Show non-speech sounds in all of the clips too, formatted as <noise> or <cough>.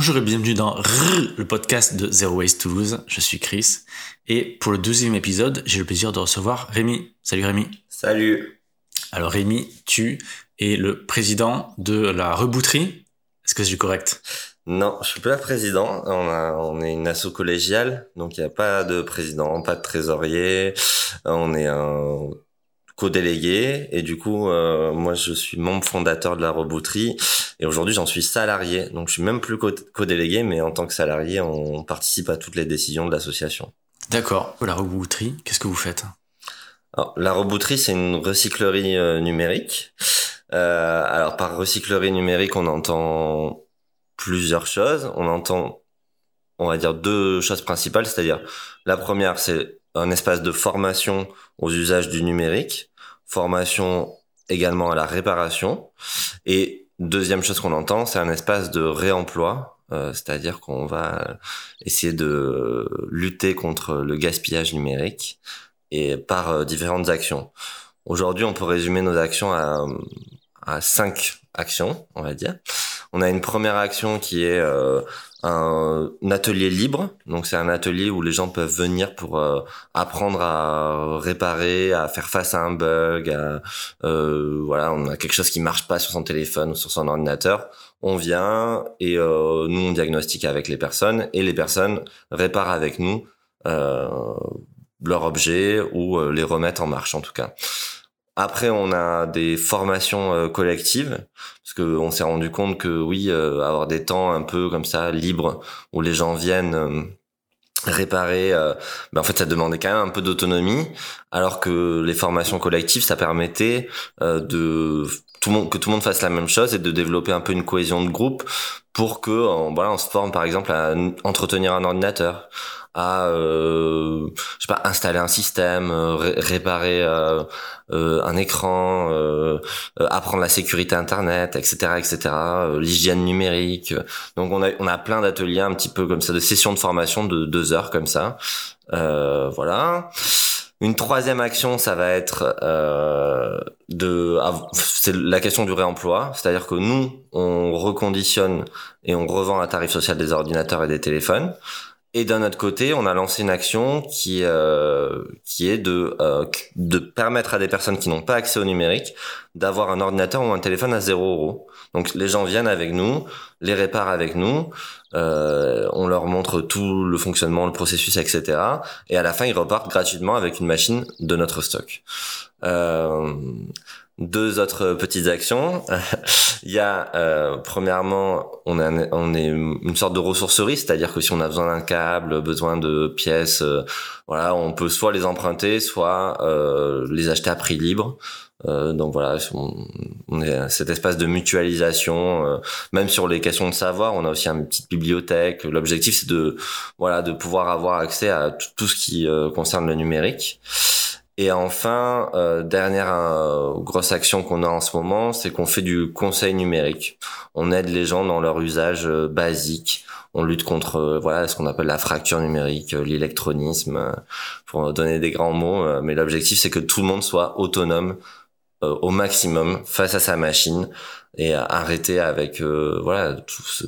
Bonjour et bienvenue dans le podcast de Zero Waste Toulouse. Je suis Chris et pour le deuxième épisode, j'ai le plaisir de recevoir Rémi. Salut Rémi. Salut. Alors Rémi, tu es le président de la rebouterie. Est-ce que c'est correct? Non, je suis pas président. On, on est une asso collégiale, donc il n'y a pas de président, pas de trésorier. On est un co-délégué et du coup euh, moi je suis membre fondateur de la rebouterie et aujourd'hui j'en suis salarié donc je suis même plus co-délégué mais en tant que salarié on participe à toutes les décisions de l'association. D'accord. La rebouterie, qu'est-ce que vous faites? Alors, La rebouterie c'est une recyclerie euh, numérique. Euh, alors par recyclerie numérique on entend plusieurs choses. On entend on va dire deux choses principales, c'est-à-dire la première c'est un espace de formation aux usages du numérique formation également à la réparation. Et deuxième chose qu'on entend, c'est un espace de réemploi, euh, c'est-à-dire qu'on va essayer de lutter contre le gaspillage numérique et par euh, différentes actions. Aujourd'hui, on peut résumer nos actions à, à cinq actions, on va dire. On a une première action qui est euh, un, atelier libre. Donc c'est un atelier où les gens peuvent venir pour euh, apprendre à réparer, à faire face à un bug. À, euh, voilà, on a quelque chose qui marche pas sur son téléphone ou sur son ordinateur. On vient et euh, nous on diagnostique avec les personnes et les personnes réparent avec nous euh, leur objet ou les remettent en marche en tout cas. Après, on a des formations euh, collectives parce que on s'est rendu compte que oui, euh, avoir des temps un peu comme ça libres où les gens viennent euh, réparer, ben en fait, ça demandait quand même un peu d'autonomie, alors que les formations collectives, ça permettait de tout le monde que tout le monde fasse la même chose et de développer un peu une cohésion de groupe pour que voilà, on se forme par exemple à entretenir un ordinateur à euh, je sais pas installer un système, euh, réparer euh, euh, un écran, euh, apprendre la sécurité internet, etc., etc., l'hygiène numérique. Donc on a on a plein d'ateliers un petit peu comme ça, de sessions de formation de deux heures comme ça. voilà. Une troisième action, ça va être euh, de, la question du réemploi, c'est-à-dire que nous, on reconditionne et on revend à tarif social des ordinateurs et des téléphones. Et d'un autre côté, on a lancé une action qui euh, qui est de euh, de permettre à des personnes qui n'ont pas accès au numérique d'avoir un ordinateur ou un téléphone à 0 euros. Donc les gens viennent avec nous, les réparent avec nous, euh, on leur montre tout le fonctionnement, le processus, etc. Et à la fin, ils repartent gratuitement avec une machine de notre stock. Euh, deux autres petites actions. <laughs> Il y a euh, premièrement, on, on est une sorte de ressourcerie, c'est-à-dire que si on a besoin d'un câble, besoin de pièces, euh, voilà, on peut soit les emprunter, soit euh, les acheter à prix libre. Euh, donc voilà, on, est cet espace de mutualisation. Euh, même sur les questions de savoir, on a aussi une petite bibliothèque. L'objectif, c'est de voilà de pouvoir avoir accès à tout ce qui concerne le numérique. Et enfin, euh, dernière euh, grosse action qu'on a en ce moment, c'est qu'on fait du conseil numérique. On aide les gens dans leur usage euh, basique. On lutte contre euh, voilà ce qu'on appelle la fracture numérique, l'électronisme, pour donner des grands mots. mais l'objectif, c'est que tout le monde soit autonome au maximum face à sa machine et arrêter avec voilà tout ce,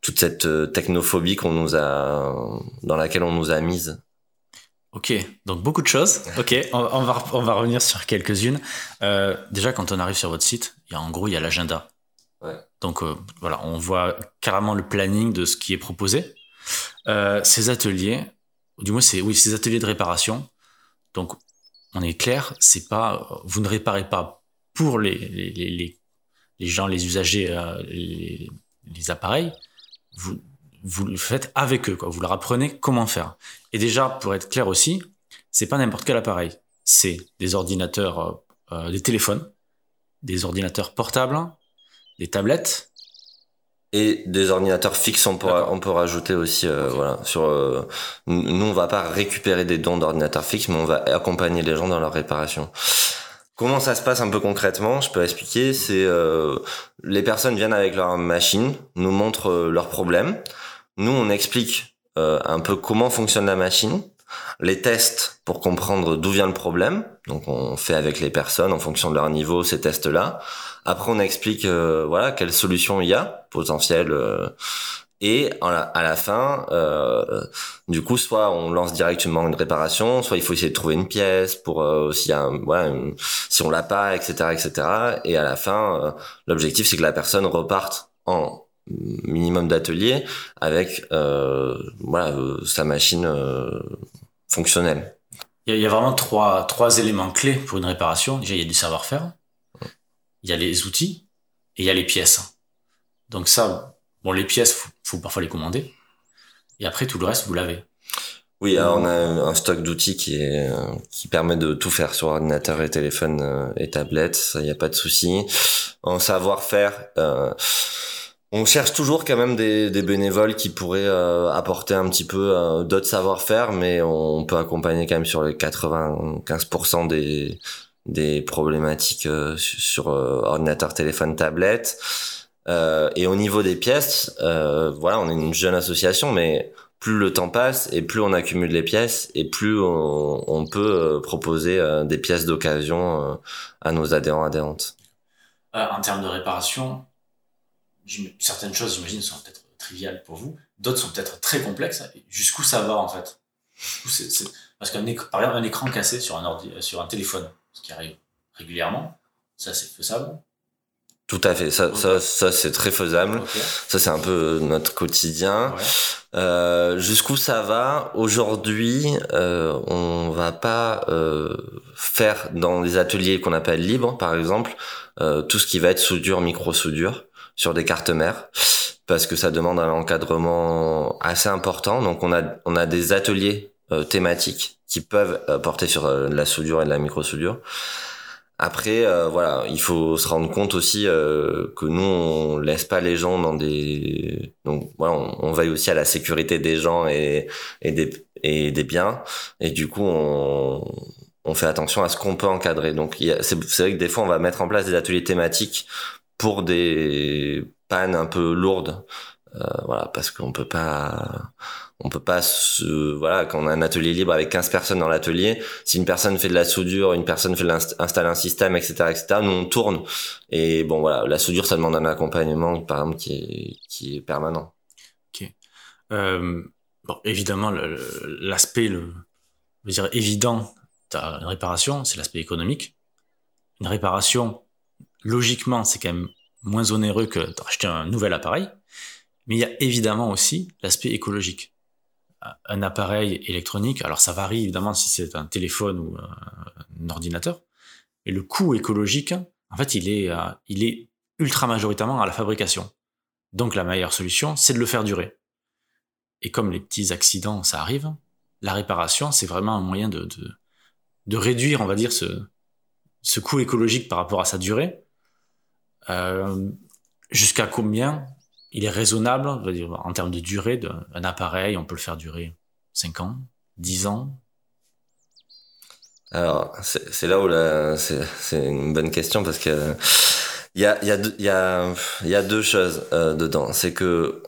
toute cette technophobie qu'on nous a dans laquelle on nous a mise. Ok, donc beaucoup de choses. Ok, on, va, on va revenir sur quelques-unes. Euh, déjà, quand on arrive sur votre site, il y a, en gros, il y a l'agenda. Ouais. Donc euh, voilà, on voit carrément le planning de ce qui est proposé. Euh, ces ateliers, du moins, c'est oui, ces ateliers de réparation. Donc, on est clair, c'est pas, vous ne réparez pas pour les, les, les, les gens, les usagers, les, les appareils. Vous, vous le faites avec eux, quoi. Vous leur apprenez comment faire. Et déjà, pour être clair aussi, c'est pas n'importe quel appareil. C'est des ordinateurs, euh, euh, des téléphones, des ordinateurs portables, des tablettes. Et des ordinateurs fixes, on peut, on peut rajouter aussi, euh, voilà. Sur, nous, on va pas récupérer des dons d'ordinateurs fixes, mais on va accompagner les gens dans leur réparation. Comment ça se passe un peu concrètement Je peux expliquer. C'est les personnes viennent avec leur machine, nous montrent leurs problèmes. Nous, on explique euh, un peu comment fonctionne la machine. les tests pour comprendre d'où vient le problème. Donc on fait avec les personnes en fonction de leur niveau ces tests-là. Après on explique euh, voilà quelles solutions il y a potentielles euh, et à la fin euh, du coup soit on lance directement une réparation, soit il faut essayer de trouver une pièce pour euh, s'il y a voilà si on l'a pas etc etc et à la fin l'objectif c'est que la personne reparte en minimum d'atelier avec voilà sa machine fonctionnel. Il y, a vraiment trois, trois éléments clés pour une réparation. Déjà, il y a du savoir-faire, il y a les outils et il y a les pièces. Donc ça, bon, les pièces, faut, faut parfois les commander. Et après, tout le reste, vous l'avez. Oui, alors on a un stock d'outils qui est qui permet de tout faire sur ordinateur et téléphone euh, et tablette. Ça, il n'y a pas de souci. En savoir-faire. Euh, on cherche toujours quand même des, des bénévoles qui pourraient euh, apporter un petit peu euh, d'autres savoir-faire, mais on peut accompagner quand même sur les 95% des, des problématiques euh, sur ordinateur, téléphone, tablette. et au niveau des pièces, voilà, on est une jeune association, mais plus le temps passe et plus on accumule les pièces et plus on, on peut proposer des pièces d'occasion à nos adhérents adhérentes. en termes de réparation, certaines choses, j'imagine, sont peut-être triviales pour vous, d'autres sont peut-être très complexes. Jusqu'où ça va en fait? Parce qu'un par exemple, un écran cassé sur un, ordi, sur un téléphone, ce qui arrive régulièrement, ça c'est faisable? Tout à fait, ça, ça, ça c'est très faisable. Ça c'est un peu notre quotidien. Euh, Jusqu'où ça va? Aujourd'hui, euh, on va pas euh, faire dans les ateliers qu'on appelle libres, par exemple, euh, tout ce qui va être soudure, micro-soudure sur des cartes mères parce que ça demande un encadrement assez important. Donc on a on a des ateliers euh, thématiques qui peuvent euh, porter sur euh, la soudure et de la micro-soudure. Après, voilà, il faut se rendre compte aussi que nous, on laisse pas les gens dans des... Donc voilà, on, veille aussi à la sécurité des gens et, et, des, et des biens. Et du coup, on, on fait attention à ce qu'on peut encadrer. Donc c'est vrai que des fois, on va mettre en place des ateliers thématiques pour des pannes un peu lourdes. Euh, voilà, parce qu'on peut pas, on peut pas voilà, quand on a un atelier libre avec 15 personnes dans l'atelier, si une personne fait de la soudure, une personne fait installer un système, etc., etc., nous on tourne. Et bon, voilà, la soudure, ça demande un accompagnement, par exemple, qui est, permanent. Ok. Euh, bon, évidemment, l'aspect, le, je dire, évident d'une réparation, c'est l'aspect économique. Une réparation, logiquement, c'est quand même moins onéreux que d'acheter un nouvel appareil. Mais il y a évidemment aussi l'aspect écologique. Un appareil électronique, alors ça varie évidemment si c'est un téléphone ou un ordinateur, et le coût écologique, en fait, il est, euh, il est ultra majoritairement à la fabrication. Donc la meilleure solution, c'est de le faire durer. Et comme les petits accidents, ça arrive, la réparation, c'est vraiment un moyen de, de, réduire, on va dire, ce, coût écologique par rapport à sa durée jusqu'à combien il est raisonnable, en termes de durée d'un appareil, on peut le faire durer 5 ans, 10 ans? Alors, c'est là où c'est une bonne question parce que il y a, deux choses euh, dedans. C'est que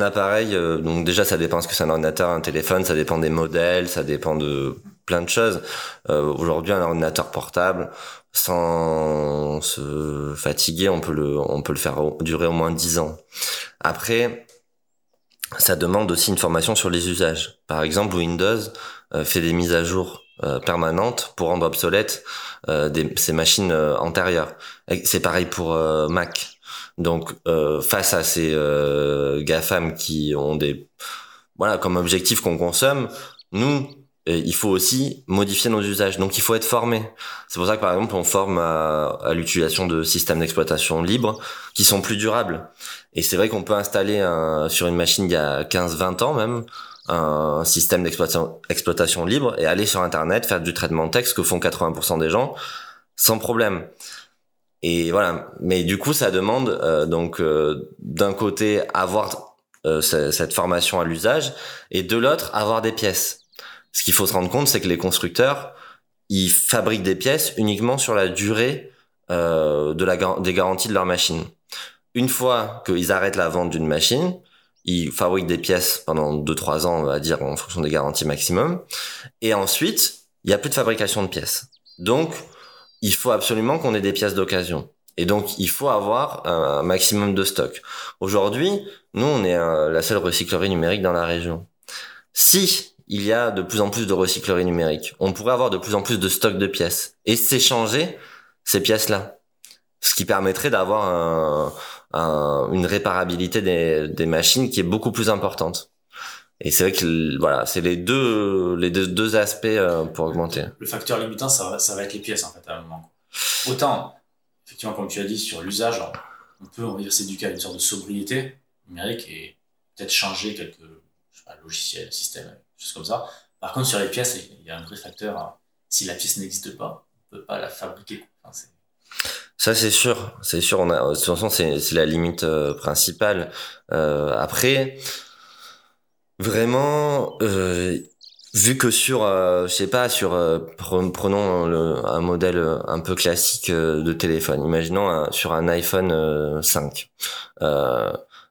appareil, euh, donc déjà ça dépend ce que c'est un ordinateur, un téléphone, ça dépend des modèles, ça dépend de plein de choses. Euh, Aujourd'hui, un ordinateur portable, sans se fatiguer, on peut le, on peut le faire durer au moins 10 ans. Après, ça demande aussi une formation sur les usages. Par exemple, Windows euh, fait des mises à jour euh, permanentes pour rendre obsolètes euh, des, ces machines antérieures. C'est pareil pour Mac. Donc, face à ces GAFAM qui ont des, voilà, comme objectif qu'on consomme, nous, il faut aussi modifier nos usages. Donc il faut être formé. C'est pour ça que par exemple on forme à, l'utilisation de systèmes d'exploitation libres qui sont plus durables. Et c'est vrai qu'on peut installer sur une machine il y a 15-20 ans même un système d'exploitation exploitation libre et aller sur internet faire du traitement de texte que font 80% des gens sans problème. Et voilà. Mais du coup ça demande euh, donc euh, d'un côté avoir euh, cette formation à l'usage et de l'autre avoir des pièces ce qu'il faut se rendre compte, c'est que les constructeurs, ils fabriquent des pièces uniquement sur la durée euh, de la, des garanties de leur machine. Une fois qu'ils arrêtent la vente d'une machine, ils fabriquent des pièces pendant 2-3 ans, on va dire, en fonction des garanties maximum. Et ensuite, il y a plus de fabrication de pièces. Donc, il faut absolument qu'on ait des pièces d'occasion. Et donc, il faut avoir un maximum de stock. Aujourd'hui, nous, on est euh, la seule recyclerie numérique dans la région. Si il y a de plus en plus de recyclerie numérique, on pourrait avoir de plus en plus de stock de pièces et s'échanger ces pièces-là. Ce qui permettrait d'avoir un, une réparabilité des, machines qui est beaucoup plus importante. Et c'est vrai que voilà, c'est les deux les deux, deux aspects euh, pour augmenter. Le facteur limitant, ça va, être les pièces en fait à un moment. Autant, effectivement, comme tu as dit sur l'usage, on peut on va dire s'éduquer à une sorte de sobriété numérique et peut-être changer quelques logiciels, systèmes, choses comme ça. Par contre, sur les pièces, il y a un vrai facteur. Hein. Si la pièce n'existe pas, on peut pas la fabriquer. Ça c'est sûr, c'est sûr. De toute façon, c'est la limite euh, principale. Euh, après, Vraiment, euh, vu que sur, euh, je sais pas, sur, euh, prenons un modèle un peu classique de téléphone. Imaginons sur un iPhone 5.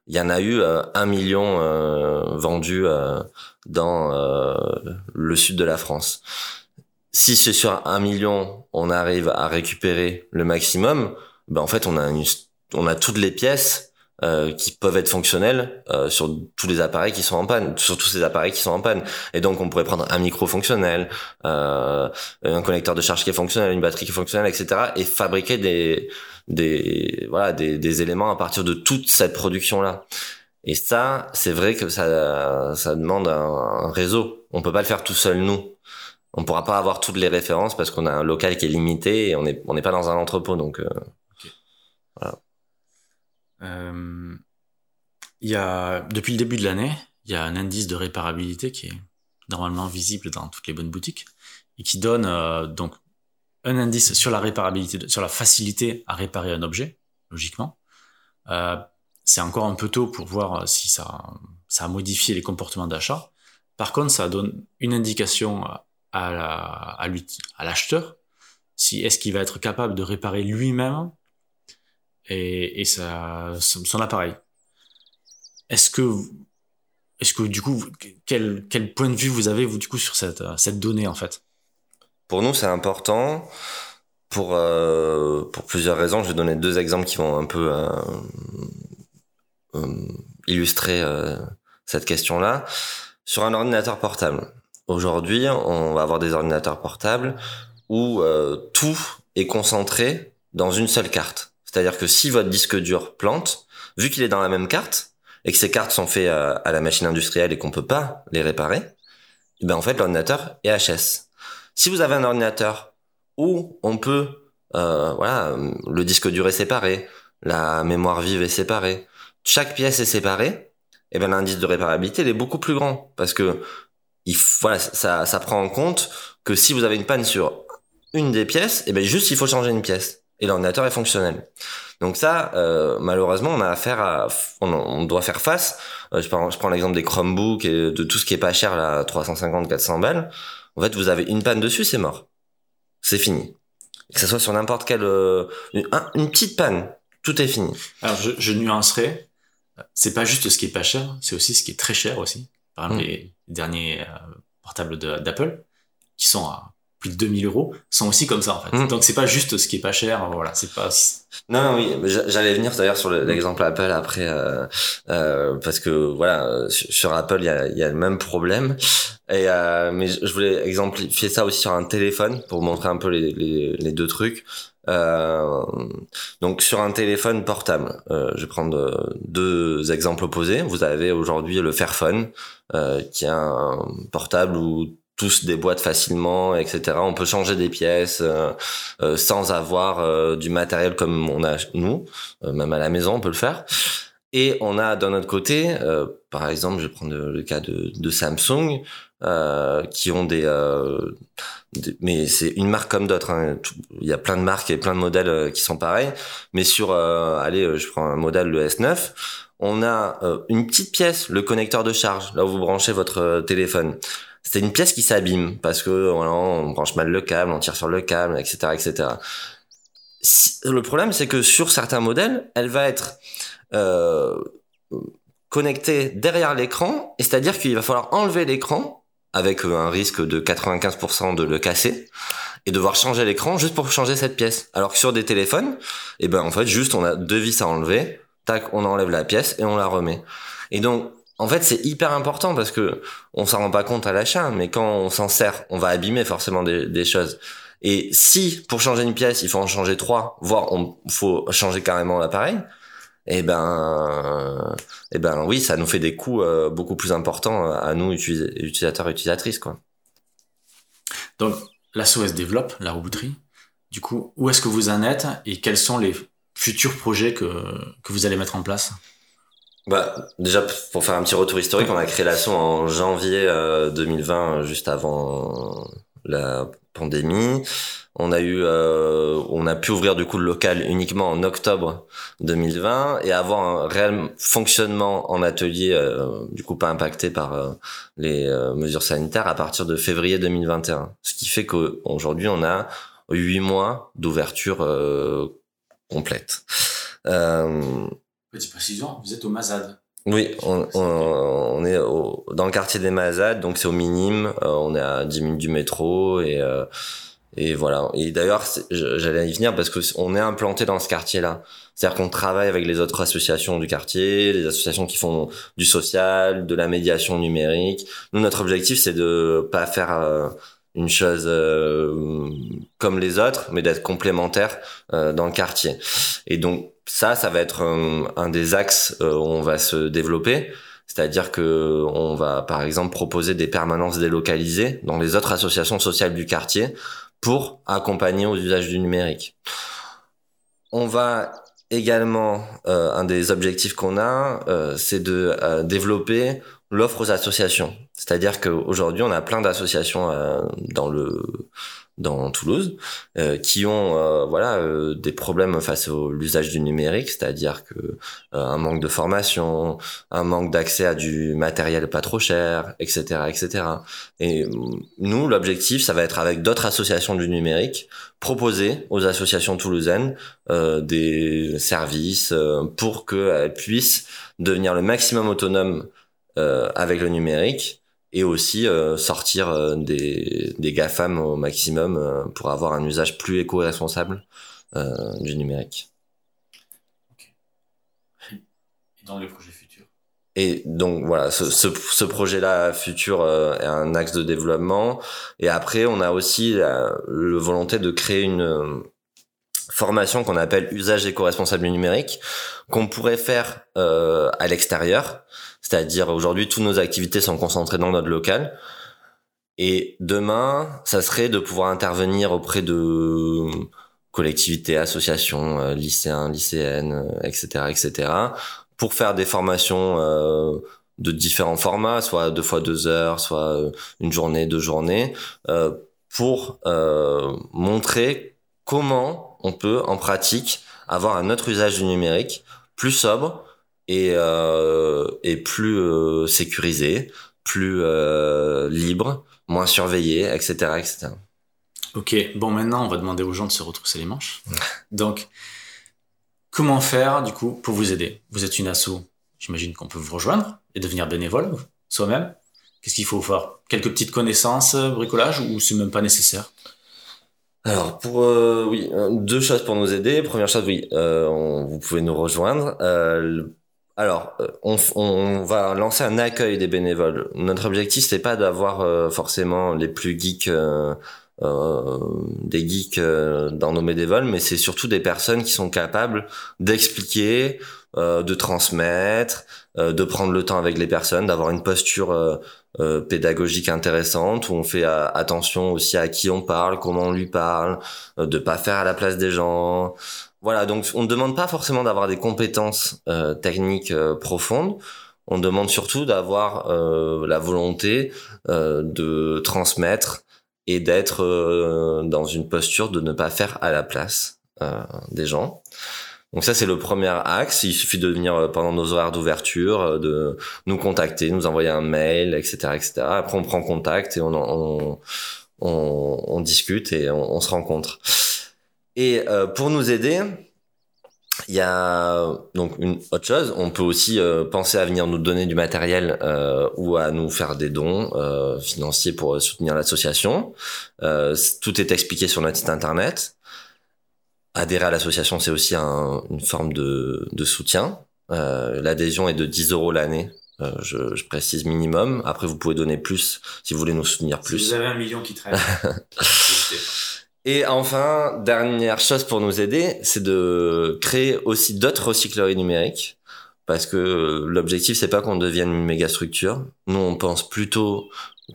Il y en a eu un million vendus dans le sud de la France. Si c'est sur un million, on arrive à récupérer le maximum, ben en fait on a une, on a toutes les pièces euh, qui peuvent être fonctionnels euh, sur tous les appareils qui sont en panne, sur tous ces appareils qui sont en panne. Et donc on pourrait prendre un micro fonctionnel, euh, un connecteur de charge qui est fonctionnel, une batterie qui est fonctionnelle, etc. et fabriquer des des voilà des, des éléments à partir de toute cette production là. Et ça, c'est vrai que ça ça demande un, réseau. On peut pas le faire tout seul nous. On pourra pas avoir toutes les références parce qu'on a un local qui est limité et on est on n'est pas dans un entrepôt donc. Euh, il y a, depuis le début de l'année, il y a un indice de réparabilité qui est normalement visible dans toutes les bonnes boutiques et qui donne euh, donc un indice sur la réparabilité, sur la facilité à réparer un objet, logiquement. Euh, c'est encore un peu tôt pour voir si ça, ça a modifié les comportements d'achat. Par contre, ça donne une indication à l'acheteur, si est-ce qu'il va être capable de réparer lui-même et, et ça, son appareil. Est-ce que, est-ce que du coup, quel, quel point de vue vous avez vous du coup sur cette, cette donnée en fait? Pour nous, c'est important pour euh, pour plusieurs raisons. Je vais donner deux exemples qui vont un peu euh, euh, illustrer cette question-là. Sur un ordinateur portable. Aujourd'hui, on va avoir des ordinateurs portables où tout est concentré dans une seule carte. C'est-à-dire que si votre disque dur plante, vu qu'il est dans la même carte et que ces cartes sont faites à, la machine industrielle et qu'on peut pas les réparer, eh ben en fait l'ordinateur est HS. Si vous avez un ordinateur où on peut, euh, voilà, le disque dur est séparé, la mémoire vive est séparée, chaque pièce est séparée, et eh ben l'indice de réparabilité il est beaucoup plus grand parce que il, voilà, ça, ça prend en compte que si vous avez une panne sur une des pièces, et eh ben juste il faut changer une pièce et l'ordinateur est fonctionnel. Donc ça, euh, malheureusement, on a affaire à, on, doit faire face. Euh, je prends, je prends l'exemple des Chromebooks et de tout ce qui est pas cher là, 350, 400 balles. En fait, vous avez une panne dessus, c'est mort, c'est fini. Que ce soit sur n'importe quelle, euh, une, petite panne, tout est fini. Alors je, je nuancerai, c'est pas juste ce qui est pas cher, c'est aussi ce qui est très cher aussi. Par exemple, mm. les derniers portables d'Apple qui sont à plus de 2000 euros sont aussi comme ça en fait. Mmh. Donc c'est pas juste ce qui est pas cher, voilà, c'est pas. Non, non oui, j'allais venir d'ailleurs sur l'exemple Apple après euh, euh, parce que voilà sur Apple il y a, y a le même problème et euh, mais je voulais exemplifier ça aussi sur un téléphone pour montrer un peu les, les, les deux trucs. Euh, donc sur un téléphone portable, euh, je vais prendre deux exemples opposés. Vous avez aujourd'hui le Fairphone, euh, qui est un portable où tout se déboîte facilement, etc. On peut changer des pièces euh, euh, sans avoir euh, du matériel comme on a nous, même à la maison on peut le faire. Et on a d'un autre côté, par exemple, je vais prendre le cas de, de Samsung, qui ont des, mais c'est une marque comme d'autres. Hein. Il y a plein de marques et plein de modèles qui sont pareils. Mais sur, allez, je prends un modèle le S9 on a une petite pièce, le connecteur de charge, là où vous branchez votre téléphone c'est une pièce qui s'abîme parce que voilà, on branche mal le câble, on tire sur le câble, etc., etc. le problème, c'est que sur certains modèles, elle va être euh, connecté derrière l'écran, et c'est-à-dire qu'il va falloir enlever l'écran avec un risque de 95% de le casser et devoir changer l'écran juste pour changer cette pièce. Alors que sur des téléphones, eh ben en fait juste on a deux vis à enlever, tac, on enlève la pièce et on la remet. Et donc en fait, c'est hyper important parce que on s'en rend pas compte à l'achat, mais quand on s'en sert, on va abîmer forcément des, choses. Et si pour changer une pièce, il faut en changer trois, voire on faut changer carrément l'appareil, eh ben, eh ben oui, ça nous fait des coûts euh, beaucoup plus importants à nous utilisateurs et utilisatrices quoi. Donc la SOS développe la robouterie. Du coup, où est-ce que vous en êtes et quels sont les futurs projets que, que vous allez mettre en place? Bah, déjà, pour faire un petit retour historique, on a créé l'assaut en janvier 2020, euh, juste avant la pandémie. On a eu, euh, on a pu ouvrir du coup le local uniquement en octobre 2020 et avoir un réel fonctionnement en atelier, euh, du coup pas impacté par les mesures sanitaires à partir de février 2021. Ce qui fait qu'aujourd'hui on a huit mois d'ouverture complète. Petite précision, vous êtes au Mazad. Oui, on, on, est au, dans le quartier des Mazades, donc c'est au minime. Euh, on est à 10 minutes du métro et euh, et voilà. Et d'ailleurs, j'allais y venir parce que on est implanté dans ce quartier-là. C'est-à-dire qu'on travaille avec les autres associations du quartier, les associations qui font du social, de la médiation numérique. Nous, notre objectif, c'est de pas faire euh, une chose euh, comme les autres, mais d'être complémentaire euh, dans le quartier. Et donc ça, ça va être un, des axes euh, où on va se développer. C'est-à-dire que on va, par exemple, proposer des permanences délocalisées dans les autres associations sociales du quartier pour accompagner aux usages du numérique. On va également, un des objectifs qu'on a, c'est de développer l'offre aux associations. C'est-à-dire qu'aujourd'hui, on a plein d'associations euh, dans le dans Toulouse euh, qui ont euh, voilà des problèmes face à l'usage du numérique, c'est-à-dire que un manque de formation, un manque d'accès à du matériel pas trop cher, etc., etc. Et nous, l'objectif, ça va être avec d'autres associations du numérique, proposer aux associations toulousaines des services pour qu'elles puissent devenir le maximum autonome euh, avec le numérique et aussi euh, sortir euh, des, des GAFAM au maximum pour avoir un usage plus éco-responsable du numérique. Et dans les projets futurs? Et donc voilà, ce, ce, ce projet-là futur est un axe de développement. Et après, on a aussi la, volonté de créer une formation qu'on appelle usage éco-responsable numérique, qu'on pourrait faire euh, à l'extérieur, c'est-à-dire aujourd'hui, toutes nos activités sont concentrées dans notre local. Et demain, ça serait de pouvoir intervenir auprès de collectivités, associations, euh, lycéens, lycéennes, etc., euh, etc., pour faire des formations euh, de différents formats, soit deux fois deux heures, soit une journée, deux journées, pour montrer comment on peut, en pratique, avoir un autre usage du numérique plus sobre, et, euh, et plus euh, sécurisé, plus euh, libre, moins surveillé, etc., etc. Ok, bon maintenant on va demander aux gens de se retrousser les manches. Donc, comment faire du coup pour vous aider? Vous êtes une asso, j'imagine qu'on peut vous rejoindre et devenir bénévole soi-même. Qu'est-ce qu'il faut faire? Quelques petites connaissances, bricolage ou c'est même pas nécessaire? Alors pour euh, oui deux choses pour nous aider. Première chose oui, euh, vous pouvez nous rejoindre. Euh, alors, euh, on, on, va lancer un accueil des bénévoles. Notre objectif, c'est pas d'avoir euh, forcément les plus geeks, euh, des geeks dans nos bénévoles, mais c'est surtout des personnes qui sont capables d'expliquer, de transmettre, de prendre le temps avec les personnes, d'avoir une posture pédagogique intéressante où on fait attention aussi à qui on parle, comment on lui parle, de pas faire à la place des gens. Voilà, donc on ne demande pas forcément d'avoir des compétences euh, techniques euh, profondes. On demande surtout d'avoir euh, la volonté de transmettre et d'être dans une posture de ne pas faire à la place des gens. Donc ça c'est le premier axe. Il suffit de venir pendant nos horaires d'ouverture, de nous contacter, nous envoyer un mail, etc., etc. Après on prend contact et on on, on, discute et on, on se rencontre. Et euh, pour nous aider, Il y a donc une autre chose, on peut aussi euh, penser à venir nous donner du matériel euh, ou à nous faire des dons euh, financiers pour soutenir l'association. tout est expliqué sur notre site internet. Adhérer à l'association, c'est aussi une forme de, de soutien. L'adhésion est de 10 euros l'année. Je, je, précise minimum. Après, vous pouvez donner plus si vous voulez nous soutenir plus. Si vous avez un million qui traîne. <laughs> Et enfin, dernière chose pour nous aider, c'est de créer aussi d'autres recycleries numériques. Parce que l'objectif, c'est pas qu'on devienne une méga structure. Nous, on pense plutôt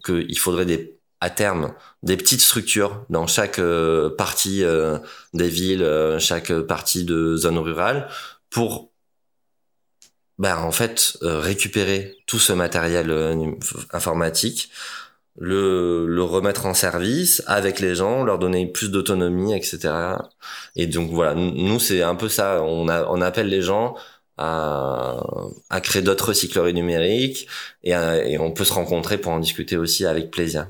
qu'il faudrait des, à terme, des petites structures dans chaque euh, partie euh, des villes, euh, chaque partie de zone rurale, pour ben, en fait récupérer tout ce matériel informatique le, le remettre en service avec les gens, leur donner plus d'autonomie, etc. Et donc voilà, nous c'est un peu ça. On, a, on appelle les gens à, à créer d'autres recycleries numériques et, et, on peut se rencontrer pour en discuter aussi avec plaisir.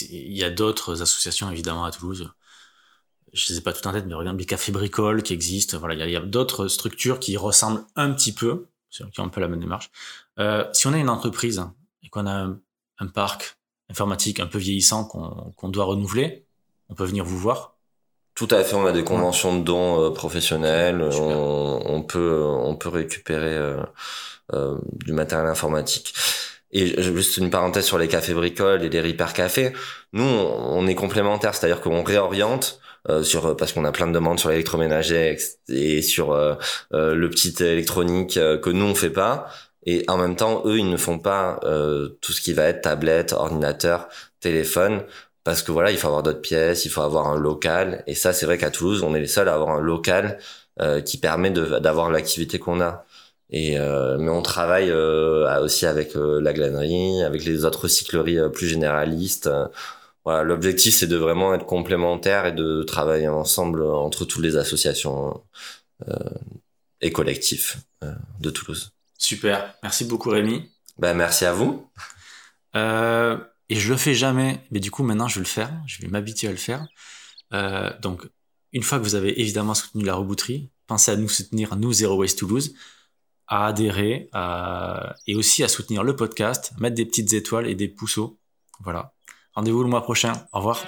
Il y a d'autres associations évidemment à Toulouse. Je ne sais pas tout en tête, mais regarde les cafés bricoles qui existent. Voilà, il y a, a d'autres structures qui ressemblent un petit peu, qui ont un peu la même démarche. Euh, si on a une entreprise et qu'on a un, un parc informatique un peu vieillissant qu'on doit renouveler, on peut venir vous voir Tout à fait, on a des conventions de dons euh, professionnels, on, on, peut, on peut récupérer euh, euh, du matériel informatique. Et juste une parenthèse sur les cafés bricoles et les repair cafés. Nous, on, est complémentaires, c'est-à-dire qu'on réoriente euh, sur parce qu'on a plein de demandes sur l'électroménager et sur euh, le petit électronique que nous on fait pas. Et en même temps, eux, ils ne font pas euh, tout ce qui va être tablette, ordinateur, téléphone, parce que voilà, il faut avoir d'autres pièces, il faut avoir un local. Et ça, c'est vrai qu'à Toulouse, on est les seuls à avoir un local euh, qui permet d'avoir l'activité qu'on a. Et euh, mais on travaille euh, aussi avec euh, la glanerie, avec les autres recycleries euh, plus généralistes. Voilà, l'objectif c'est de vraiment être complémentaires et de travailler ensemble entre toutes les associations et collectifs de Toulouse. Super, merci beaucoup Rémi. Ben, merci à vous. Et je le fais jamais, mais du coup maintenant je vais le faire, je vais m'habituer à le faire. Donc une fois que vous avez évidemment soutenu la rebouterie, pensez à nous soutenir, nous Zero Waste Toulouse, à adhérer et aussi à soutenir le podcast, mettre des petites étoiles et des pouceaux. Voilà. Rendez-vous le mois prochain. Au revoir.